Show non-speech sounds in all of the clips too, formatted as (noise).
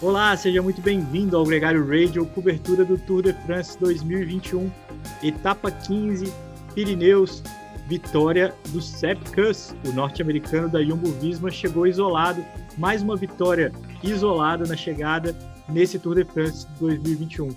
Olá, seja muito bem-vindo ao Gregário Radio, cobertura do Tour de France 2021, etapa 15, Pirineus, vitória do Sepp Kuss, o norte-americano da Jumbo Visma, chegou isolado, mais uma vitória isolada na chegada nesse Tour de France 2021.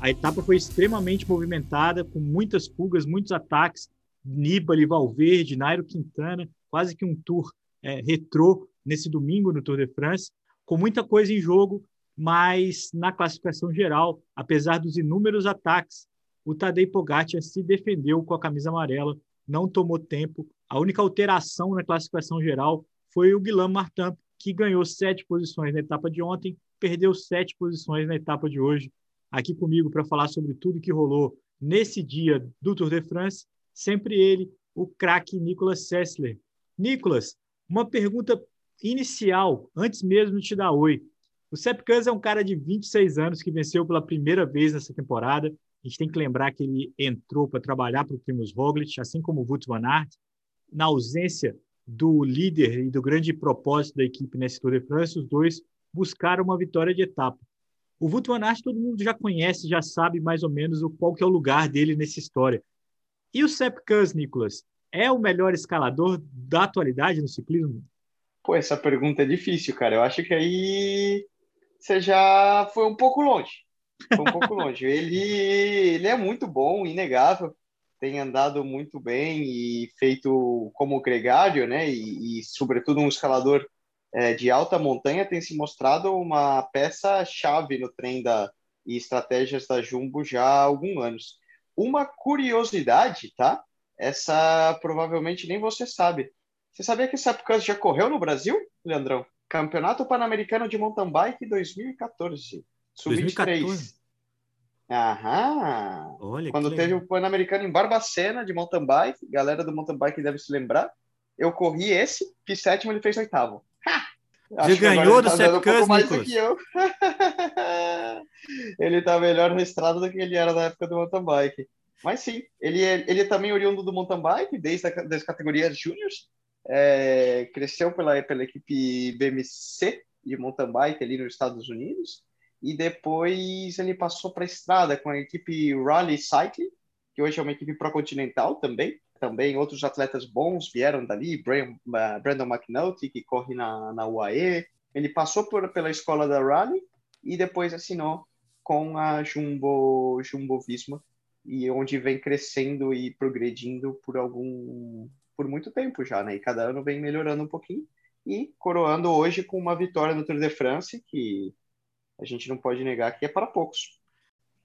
A etapa foi extremamente movimentada, com muitas fugas, muitos ataques, Nibali, Valverde, Nairo Quintana, quase que um tour é, retrô nesse domingo no Tour de France, com muita coisa em jogo, mas na classificação geral, apesar dos inúmeros ataques, o Tadej Pogacar se defendeu com a camisa amarela, não tomou tempo. A única alteração na classificação geral foi o Guilherme Martin, que ganhou sete posições na etapa de ontem, perdeu sete posições na etapa de hoje. Aqui comigo para falar sobre tudo que rolou nesse dia do Tour de France, sempre ele, o craque Nicolas Sessler. Nicolas, uma pergunta inicial, antes mesmo de te dar oi. O Sepp Kuss é um cara de 26 anos que venceu pela primeira vez nessa temporada. A gente tem que lembrar que ele entrou para trabalhar para o Primoz Roglic, assim como o Wout van Aert. Na ausência do líder e do grande propósito da equipe nesse Tour de France, os dois buscaram uma vitória de etapa. O Wout van Aert todo mundo já conhece, já sabe mais ou menos o, qual que é o lugar dele nessa história. E o Sepp Kuss, Nicolas, é o melhor escalador da atualidade no ciclismo? Pô, essa pergunta é difícil, cara. Eu acho que aí você já foi um pouco longe. Foi um pouco longe. (laughs) Ele, ele é muito bom, inegável. Tem andado muito bem e feito como gregário, né? E, e sobretudo, um escalador é, de alta montanha tem se mostrado uma peça-chave no trem da, e estratégias da Jumbo já há alguns anos. Uma curiosidade, tá? Essa provavelmente nem você sabe. Você sabia que essa época já correu no Brasil, Leandrão? Campeonato Pan-Americano de Mountain Bike 2014. Sub-23. Aham. Olha, Quando teve o Pan-Americano em Barbacena de mountain bike, galera do mountain bike deve se lembrar. Eu corri esse, fiz sétimo, ele fez oitavo. Você ganhou do tá Sepp Kuss, um Nicolas? (laughs) ele tá melhor no estrada do que ele era na época do mountain bike. Mas sim, ele é, ele é também oriundo do mountain bike, desde a, das categorias júniores é, cresceu pela, pela equipe BMC de mountain bike ali nos Estados Unidos e depois ele passou para a estrada com a equipe Rally Cycling, que hoje é uma equipe pró-continental também. Também outros atletas bons vieram dali, uh, Brandon McNulty, que corre na, na UAE. Ele passou por, pela escola da Rally e depois assinou com a Jumbo, Jumbo Visma, e onde vem crescendo e progredindo por algum por muito tempo já, né? E cada ano vem melhorando um pouquinho e coroando hoje com uma vitória no Tour de France que a gente não pode negar que é para poucos.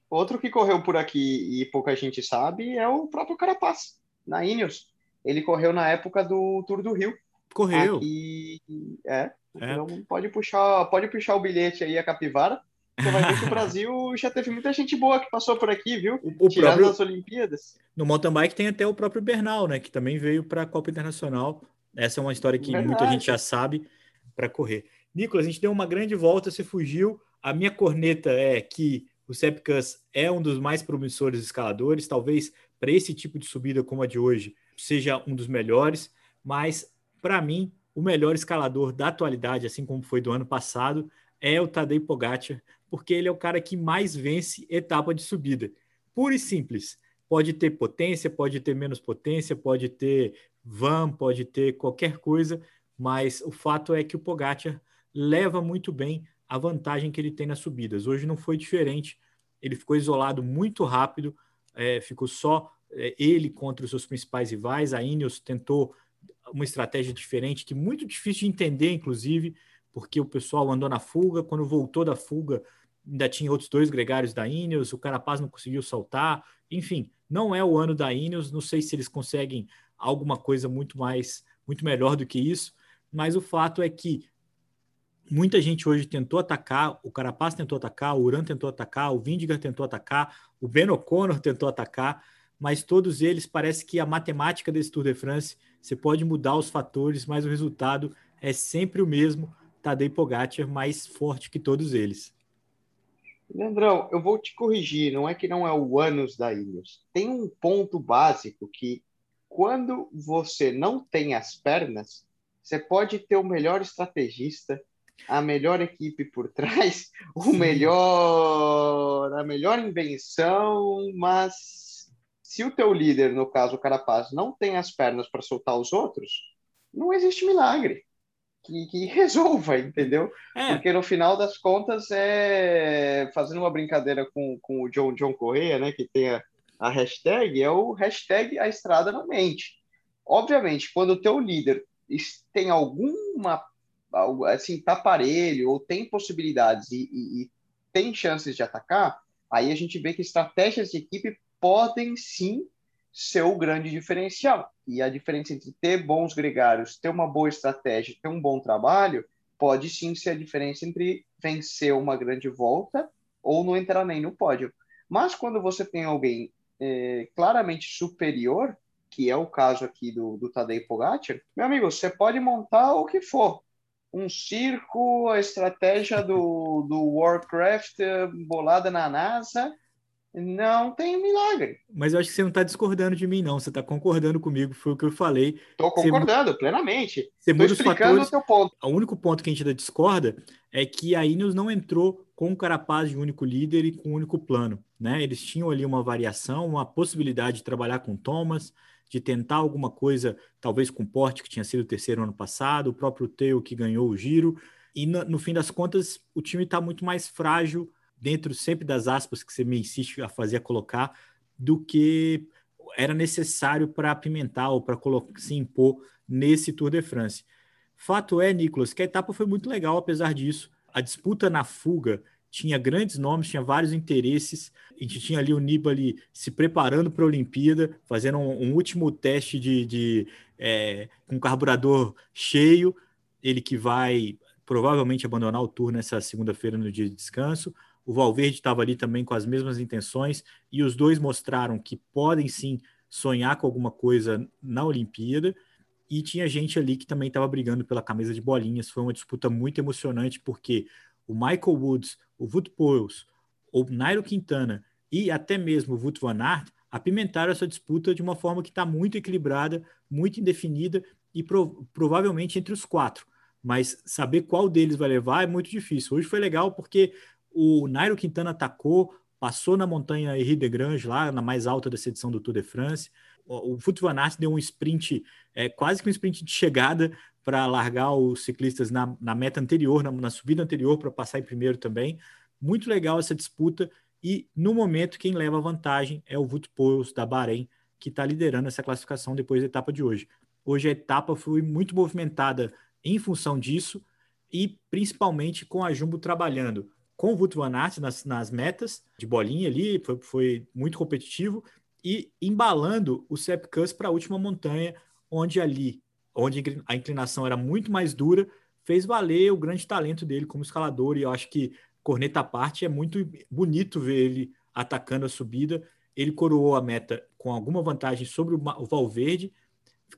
Outro que correu por aqui e pouca gente sabe é o próprio Carapaz, na Ineos. Ele correu na época do Tour do Rio. Correu. Aqui, é, é. Então pode puxar, pode puxar o bilhete aí a capivara você vai ver que o (laughs) Brasil já teve muita gente boa que passou por aqui, viu? O, o Tirando próprio... as Olimpíadas. No mountain bike tem até o próprio Bernal, né? Que também veio para a Copa Internacional. Essa é uma história que Verdade. muita gente já sabe para correr. Nicolas, a gente deu uma grande volta, você fugiu. A minha corneta é que o Sepkus é um dos mais promissores escaladores, talvez para esse tipo de subida como a de hoje seja um dos melhores, mas para mim o melhor escalador da atualidade, assim como foi do ano passado, é o Tadej Pogacar, porque ele é o cara que mais vence etapa de subida. Pura e simples. Pode ter potência, pode ter menos potência, pode ter van, pode ter qualquer coisa, mas o fato é que o Pogacar leva muito bem a vantagem que ele tem nas subidas. Hoje não foi diferente. Ele ficou isolado muito rápido, é, ficou só é, ele contra os seus principais rivais. A Ineos tentou uma estratégia diferente, que muito difícil de entender, inclusive, porque o pessoal andou na fuga. Quando voltou da fuga, ainda tinha outros dois gregários da Ineos, o Carapaz não conseguiu saltar, enfim, não é o ano da Ineos, não sei se eles conseguem alguma coisa muito mais, muito melhor do que isso, mas o fato é que muita gente hoje tentou atacar, o Carapaz tentou atacar, o Uran tentou atacar, o Vindigar tentou atacar, o Ben O'Connor tentou atacar, mas todos eles parece que a matemática desse Tour de France, você pode mudar os fatores, mas o resultado é sempre o mesmo, Tadej Pogacar mais forte que todos eles. Leandrão, eu vou te corrigir, não é que não é o ânus da Ineos. Tem um ponto básico que quando você não tem as pernas, você pode ter o melhor estrategista, a melhor equipe por trás, (laughs) o Sim. melhor, a melhor invenção, mas se o teu líder, no caso o Carapaz, não tem as pernas para soltar os outros, não existe milagre que, que (laughs) resolva, entendeu? É. Porque no final das contas é fazendo uma brincadeira com, com o John, John Correia, né, que tem a, a hashtag, é o hashtag a estrada na mente. Obviamente, quando o teu líder tem alguma assim, tá parelho ou tem possibilidades e, e, e tem chances de atacar, aí a gente vê que estratégias de equipe podem sim ser o grande diferencial. E a diferença entre ter bons gregários, ter uma boa estratégia, ter um bom trabalho, pode sim ser a diferença entre vencer uma grande volta ou não entrar nem no pódio. Mas quando você tem alguém é, claramente superior, que é o caso aqui do, do Tadej Pogacar, meu amigo, você pode montar o que for. Um circo, a estratégia do, do Warcraft bolada na NASA, não tem milagre. Mas eu acho que você não está discordando de mim, não. Você está concordando comigo, foi o que eu falei. Estou concordando você, plenamente. Estou explicando fatores, o teu ponto. O único ponto que a gente ainda discorda é que a Ineos não entrou com o Carapaz de único líder e com um único plano. Né? Eles tinham ali uma variação, uma possibilidade de trabalhar com Thomas, de tentar alguma coisa, talvez com o Porte, que tinha sido o terceiro ano passado, o próprio Teo, que ganhou o giro. E no, no fim das contas, o time está muito mais frágil dentro sempre das aspas que você me insiste a fazer a colocar, do que era necessário para apimentar ou para se impor nesse Tour de France. Fato é, Nicolas, que a etapa foi muito legal, apesar disso. A disputa na fuga tinha grandes nomes, tinha vários interesses. A gente tinha ali o Nibali se preparando para a Olimpíada, fazendo um, um último teste de, de é, com carburador cheio. Ele que vai provavelmente abandonar o Tour nessa segunda-feira no dia de descanso. O Valverde estava ali também com as mesmas intenções e os dois mostraram que podem sim sonhar com alguma coisa na Olimpíada. E tinha gente ali que também estava brigando pela camisa de bolinhas. Foi uma disputa muito emocionante porque o Michael Woods, o Wout Poels, o Nairo Quintana e até mesmo o Wout van Aert apimentaram essa disputa de uma forma que está muito equilibrada, muito indefinida e pro provavelmente entre os quatro. Mas saber qual deles vai levar é muito difícil. Hoje foi legal porque o Nairo Quintana atacou, passou na montanha Henri de Grange, lá na mais alta dessa edição do Tour de France. O, o van Aert deu um sprint, é, quase que um sprint de chegada para largar os ciclistas na, na meta anterior, na, na subida anterior, para passar em primeiro também. Muito legal essa disputa. E no momento, quem leva a vantagem é o Wout Poels da Bahrein, que está liderando essa classificação depois da etapa de hoje. Hoje a etapa foi muito movimentada em função disso e principalmente com a Jumbo trabalhando com o Aert nas, nas metas de bolinha ali, foi, foi muito competitivo, e embalando o Sepp Kuss para a última montanha, onde ali, onde a inclinação era muito mais dura, fez valer o grande talento dele como escalador, e eu acho que, corneta à parte, é muito bonito ver ele atacando a subida, ele coroou a meta com alguma vantagem sobre o Valverde,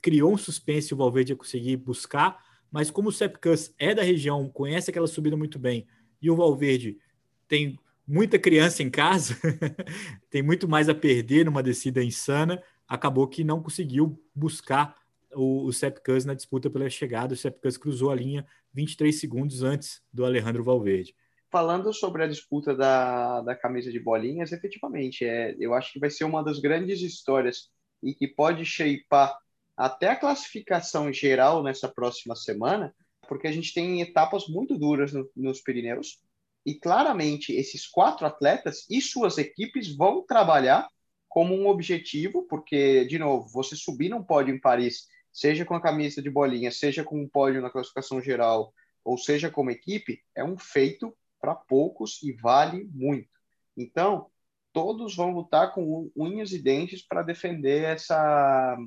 criou um suspense o Valverde ia conseguir buscar, mas como o Sepp Kuss é da região, conhece aquela subida muito bem, e o Valverde tem muita criança em casa, (laughs) tem muito mais a perder numa descida insana, acabou que não conseguiu buscar o, o Sepkus na disputa pela chegada. O Sepkus cruzou a linha 23 segundos antes do Alejandro Valverde. Falando sobre a disputa da, da camisa de bolinhas, efetivamente, é, eu acho que vai ser uma das grandes histórias e que pode shapear até a classificação geral nessa próxima semana, porque a gente tem etapas muito duras no, nos Pirineus e claramente esses quatro atletas e suas equipes vão trabalhar como um objetivo, porque, de novo, você subir num pódio em Paris, seja com a camisa de bolinha, seja com um pódio na classificação geral, ou seja como equipe, é um feito para poucos e vale muito. Então, todos vão lutar com unhas e dentes para defender essa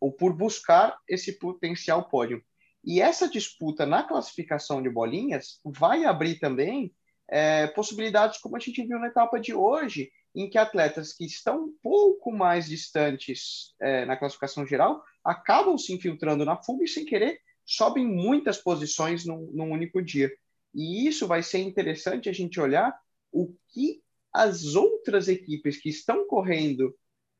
ou por buscar esse potencial pódio. E essa disputa na classificação de bolinhas vai abrir também é, possibilidades como a gente viu na etapa de hoje, em que atletas que estão um pouco mais distantes é, na classificação geral acabam se infiltrando na fuga e, sem querer, sobem muitas posições num, num único dia. E isso vai ser interessante a gente olhar o que as outras equipes que estão correndo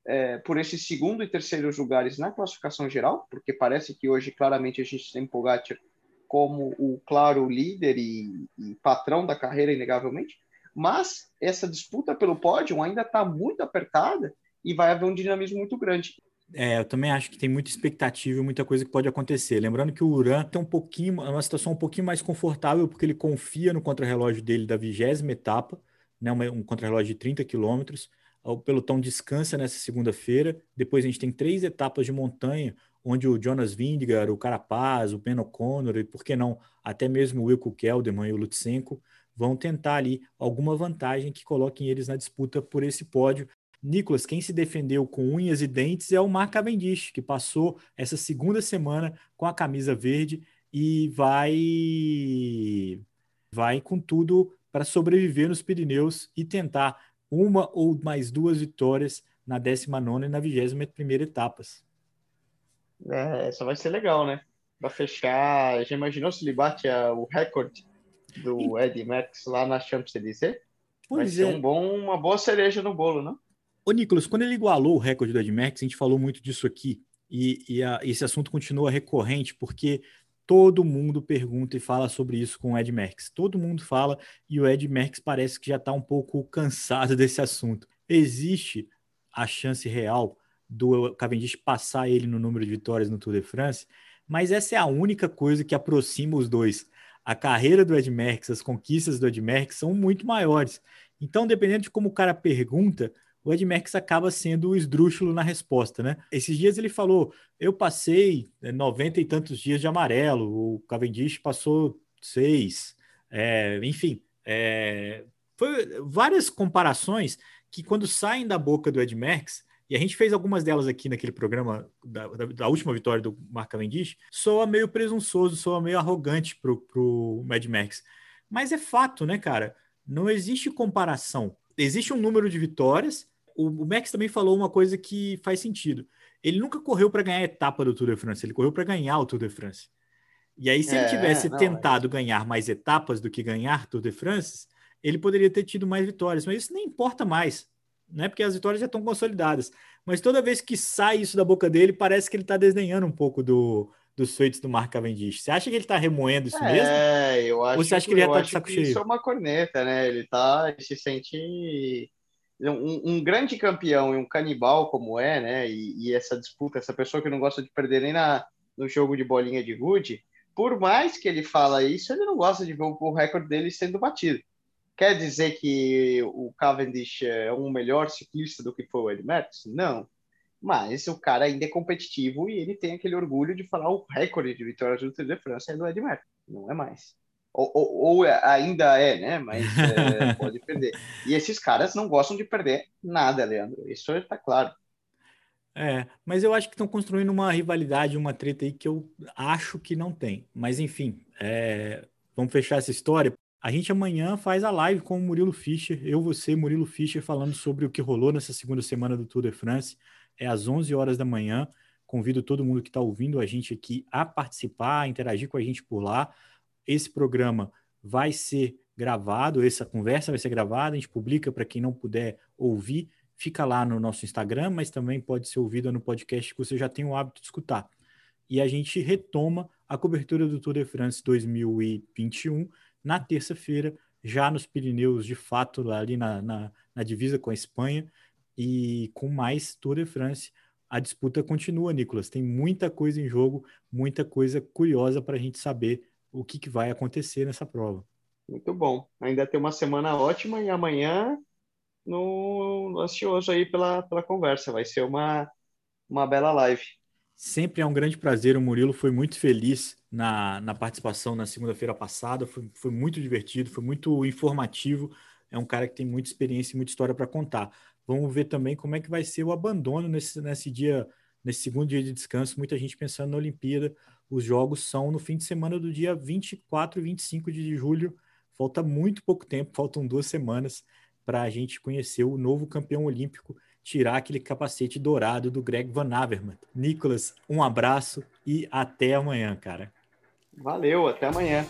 é, por esses segundo e terceiros lugares na classificação geral, porque parece que hoje claramente a gente tem Pogacar como o claro líder e, e patrão da carreira, inegavelmente, mas essa disputa pelo pódio ainda está muito apertada e vai haver um dinamismo muito grande. É, eu também acho que tem muita expectativa e muita coisa que pode acontecer. Lembrando que o Uran tem um pouquinho, uma situação um pouquinho mais confortável, porque ele confia no contrarrelógio dele da vigésima etapa, né, um contrarrelógio de 30 quilômetros. O pelotão descansa nessa segunda-feira. Depois a gente tem três etapas de montanha, onde o Jonas Vingegaard, o Carapaz, o Ben O'Connor e, por que não, até mesmo o Wilco Kelderman e o Lutsenko vão tentar ali alguma vantagem que coloquem eles na disputa por esse pódio. Nicolas, quem se defendeu com unhas e dentes é o Mark Cavendish, que passou essa segunda semana com a camisa verde e vai vai com tudo para sobreviver nos Pirineus e tentar uma ou mais duas vitórias na 19 e na 21 etapas. É, essa vai ser legal, né? Para fechar, já imaginou se ele bate a, o recorde do Ed Max lá na Champs-Élysées? Vai ser é. um bom, uma boa cereja no bolo, não? Ô, Nicolas, quando ele igualou o recorde do Ed Max, a gente falou muito disso aqui, e, e a, esse assunto continua recorrente, porque todo mundo pergunta e fala sobre isso com o Ed Max. Todo mundo fala, e o Ed Max parece que já está um pouco cansado (laughs) desse assunto. Existe a chance real do Cavendish passar ele no número de vitórias no Tour de France, mas essa é a única coisa que aproxima os dois. A carreira do Ed Merckx, as conquistas do Ed Merckx são muito maiores. Então, dependendo de como o cara pergunta, o Ed Merckx acaba sendo o esdrúxulo na resposta, né? Esses dias ele falou: eu passei 90 né, e tantos dias de amarelo, o Cavendish passou seis, é, enfim, é, foi várias comparações que quando saem da boca do Ed Merckx, e a gente fez algumas delas aqui naquele programa da, da, da última vitória do Mark Cavendish, soa meio presunçoso, soa meio arrogante pro, pro Mad Max. Mas é fato, né, cara? Não existe comparação. Existe um número de vitórias, o, o Max também falou uma coisa que faz sentido. Ele nunca correu para ganhar a etapa do Tour de France, ele correu para ganhar o Tour de France. E aí, se é, ele tivesse não, tentado é... ganhar mais etapas do que ganhar Tour de France, ele poderia ter tido mais vitórias, mas isso nem importa mais, né? Porque as vitórias já estão consolidadas. Mas toda vez que sai isso da boca dele, parece que ele está desdenhando um pouco do, dos feitos do Mark Cavendish. Você acha que ele está remoendo isso é, mesmo? É, eu acho. Ou você acha que ele já está de saco cheio? Isso é uma corneta, né? Ele tá, ele se sente um, um, grande campeão e um canibal como é, né? E, e, essa disputa, essa pessoa que não gosta de perder nem na, no jogo de bolinha de gude, por mais que ele fala isso, ele não gosta de ver o, o recorde dele sendo batido. Quer dizer que o Cavendish é um melhor ciclista do que foi o Ed Merckx? Não. Mas o cara ainda é competitivo e ele tem aquele orgulho de falar o recorde de vitórias do Tour de France é do Ed Merckx. Não é mais. Ou, ou, ou, ainda é, né? Mas é, (laughs) pode perder. E esses caras não gostam de perder nada, Leandro. Isso está claro. É, mas eu acho que estão construindo uma rivalidade, uma treta aí que eu acho que não tem. Mas enfim, é, vamos fechar essa história. A gente amanhã faz a live com o Murilo Fischer, eu, você, Murilo Fischer, falando sobre o que rolou nessa segunda semana do Tour de France. É às 11 horas da manhã. Convido todo mundo que está ouvindo a gente aqui a participar, a interagir com a gente por lá. Esse programa vai ser gravado, essa conversa vai ser gravada, a gente publica para quem não puder ouvir, fica lá no nosso Instagram, mas também pode ser ouvida no podcast que você já tem o hábito de escutar. E a gente retoma a cobertura do Tour de France 2021 na terça-feira, já nos Pirineus, de fato, ali na, na, na divisa com a Espanha, e com mais Tour de France a disputa continua, Nicolas. Tem muita coisa em jogo, muita coisa curiosa para a gente saber o que, que vai acontecer nessa prova. Muito bom. Ainda tem uma semana ótima e amanhã no ansioso aí pela, pela conversa. Vai ser uma, uma bela live. Sempre é um grande prazer. O Murilo foi muito feliz na, na participação na segunda-feira passada. Foi, foi muito divertido, foi muito informativo. É um cara que tem muita experiência e muita história para contar. Vamos ver também como é que vai ser o abandono nesse, nesse dia, nesse segundo dia de descanso. Muita gente pensando na Olimpíada. Os jogos são no fim de semana do dia 24 e 25 de julho. Falta muito pouco tempo, faltam duas semanas para a gente conhecer o novo campeão olímpico, tirar aquele capacete dourado do Greg Van Avermaet. Nicolas, um abraço e até amanhã, cara. Valeu, até amanhã.